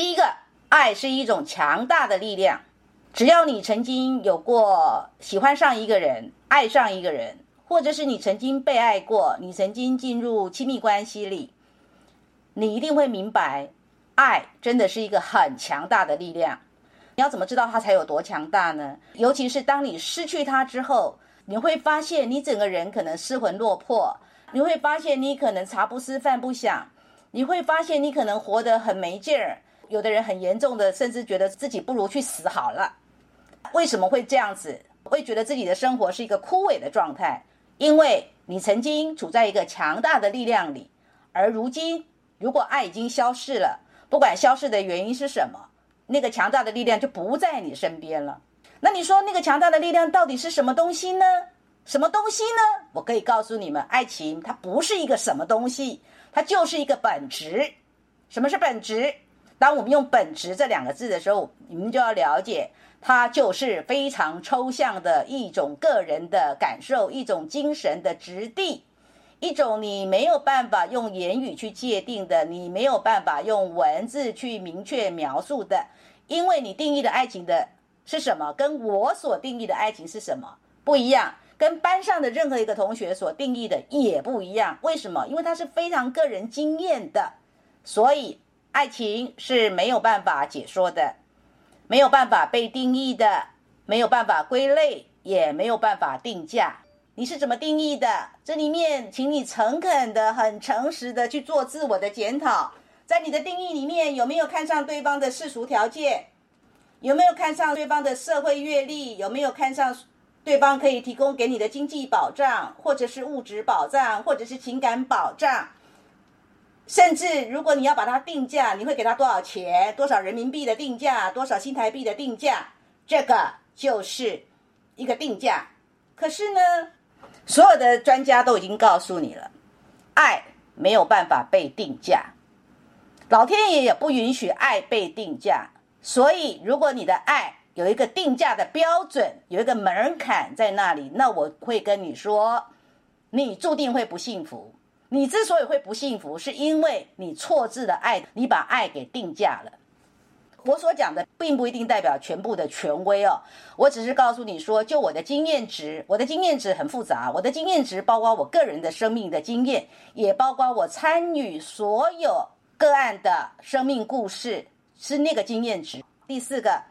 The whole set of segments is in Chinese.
第一个，爱是一种强大的力量。只要你曾经有过喜欢上一个人、爱上一个人，或者是你曾经被爱过，你曾经进入亲密关系里，你一定会明白，爱真的是一个很强大的力量。你要怎么知道它才有多强大呢？尤其是当你失去它之后，你会发现你整个人可能失魂落魄，你会发现你可能茶不思饭不想，你会发现你可能活得很没劲儿。有的人很严重的，甚至觉得自己不如去死好了。为什么会这样子？会觉得自己的生活是一个枯萎的状态？因为你曾经处在一个强大的力量里，而如今如果爱已经消逝了，不管消逝的原因是什么，那个强大的力量就不在你身边了。那你说那个强大的力量到底是什么东西呢？什么东西呢？我可以告诉你们，爱情它不是一个什么东西，它就是一个本质。什么是本质？当我们用“本质”这两个字的时候，你们就要了解，它就是非常抽象的一种个人的感受，一种精神的质地，一种你没有办法用言语去界定的，你没有办法用文字去明确描述的，因为你定义的爱情的是什么，跟我所定义的爱情是什么不一样，跟班上的任何一个同学所定义的也不一样。为什么？因为它是非常个人经验的，所以。爱情是没有办法解说的，没有办法被定义的，没有办法归类，也没有办法定价。你是怎么定义的？这里面，请你诚恳的、很诚实的去做自我的检讨。在你的定义里面，有没有看上对方的世俗条件？有没有看上对方的社会阅历？有没有看上对方可以提供给你的经济保障，或者是物质保障，或者是情感保障？甚至，如果你要把它定价，你会给他多少钱？多少人民币的定价？多少新台币的定价？这个就是一个定价。可是呢，所有的专家都已经告诉你了，爱没有办法被定价，老天爷也不允许爱被定价。所以，如果你的爱有一个定价的标准，有一个门槛在那里，那我会跟你说，你注定会不幸福。你之所以会不幸福，是因为你错置了爱，你把爱给定价了。我所讲的并不一定代表全部的权威哦，我只是告诉你说，就我的经验值，我的经验值很复杂，我的经验值包括我个人的生命的经验，也包括我参与所有个案的生命故事，是那个经验值。第四个，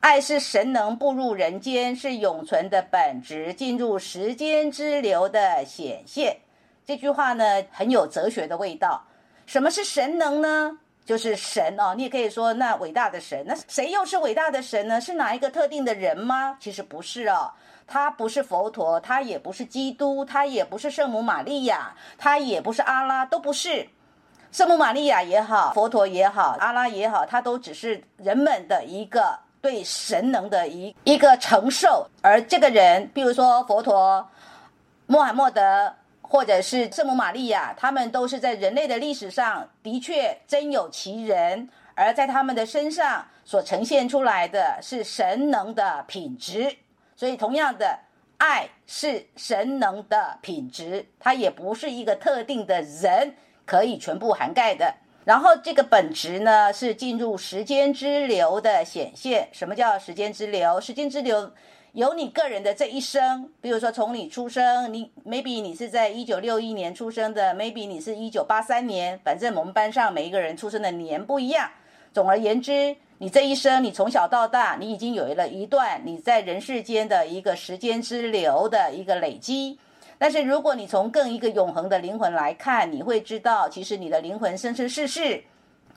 爱是神能步入人间，是永存的本质，进入时间之流的显现。这句话呢很有哲学的味道。什么是神能呢？就是神哦，你也可以说那伟大的神。那谁又是伟大的神呢？是哪一个特定的人吗？其实不是哦，他不是佛陀，他也不是基督，他也不是圣母玛利亚，他也不是阿拉，都不是。圣母玛利亚也好，佛陀也好，阿拉也好，他都只是人们的一个对神能的一一个承受。而这个人，比如说佛陀、穆罕默德。或者是圣母玛利亚，他们都是在人类的历史上的确真有其人，而在他们的身上所呈现出来的是神能的品质。所以，同样的，爱是神能的品质，它也不是一个特定的人可以全部涵盖的。然后，这个本质呢，是进入时间之流的显现。什么叫时间之流？时间之流。有你个人的这一生，比如说从你出生，你 maybe 你是在一九六一年出生的，maybe 你是一九八三年，反正我们班上每一个人出生的年不一样。总而言之，你这一生，你从小到大，你已经有了一段你在人世间的一个时间之流的一个累积。但是如果你从更一个永恒的灵魂来看，你会知道，其实你的灵魂生生世世。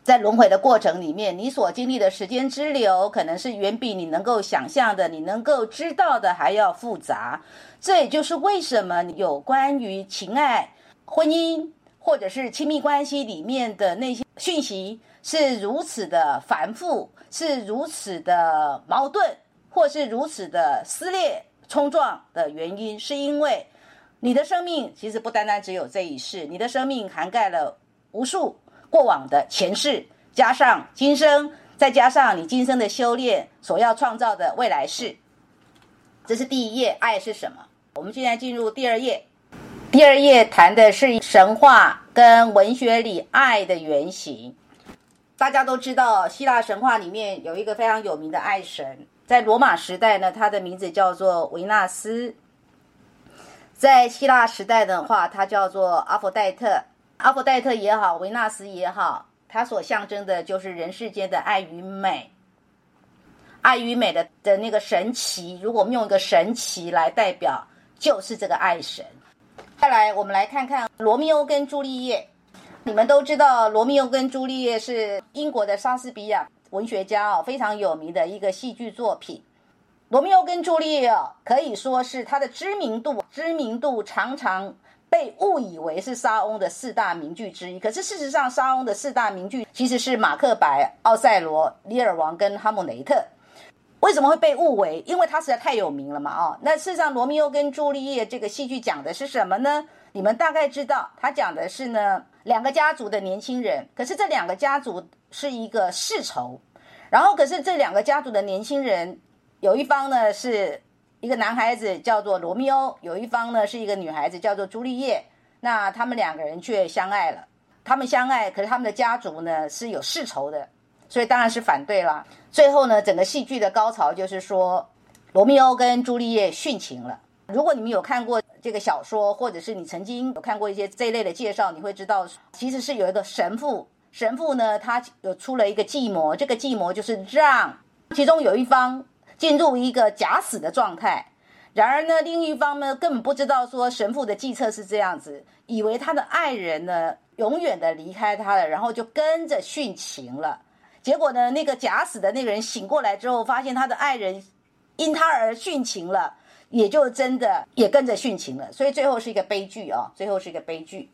在轮回的过程里面，你所经历的时间之流，可能是远比你能够想象的、你能够知道的还要复杂。这也就是为什么有关于情爱、婚姻或者是亲密关系里面的那些讯息是如此的繁复，是如此的矛盾，或是如此的撕裂冲撞的原因，是因为你的生命其实不单单只有这一世，你的生命涵盖了无数。过往的前世，加上今生，再加上你今生的修炼所要创造的未来世，这是第一页。爱是什么？我们现在进入第二页。第二页谈的是神话跟文学里爱的原型。大家都知道，希腊神话里面有一个非常有名的爱神，在罗马时代呢，他的名字叫做维纳斯；在希腊时代的话，他叫做阿佛戴特。阿佛代特也好，维纳斯也好，它所象征的就是人世间的爱与美，爱与美的的那个神奇。如果我们用一个神奇来代表，就是这个爱神。再来，我们来看看罗密欧跟朱丽叶。你们都知道，《罗密欧跟朱丽叶》是英国的莎士比亚文学家哦，非常有名的一个戏剧作品。《罗密欧跟朱丽叶》哦，可以说是它的知名度，知名度常常被误以为是莎翁的四大名剧之一。可是事实上，莎翁的四大名剧其实是《马克白》《奥赛罗》《李尔王》跟《哈姆雷特》。为什么会被误为？因为他实在太有名了嘛！哦，那事实上，《罗密欧跟朱丽叶》这个戏剧讲的是什么呢？你们大概知道，它讲的是呢两个家族的年轻人，可是这两个家族是一个世仇，然后可是这两个家族的年轻人有一方呢是一个男孩子叫做罗密欧，有一方呢是一个女孩子叫做朱丽叶，那他们两个人却相爱了。他们相爱，可是他们的家族呢是有世仇的，所以当然是反对啦。最后呢，整个戏剧的高潮就是说，罗密欧跟朱丽叶殉情了。如果你们有看过这个小说，或者是你曾经有看过一些这一类的介绍，你会知道，其实是有一个神父，神父呢，他有出了一个计谋，这个计谋就是让其中有一方进入一个假死的状态，然而呢，另一方呢根本不知道说神父的计策是这样子，以为他的爱人呢永远的离开他了，然后就跟着殉情了。结果呢，那个假死的那个人醒过来之后，发现他的爱人因他而殉情了。也就真的也跟着殉情了，所以最后是一个悲剧啊！最后是一个悲剧。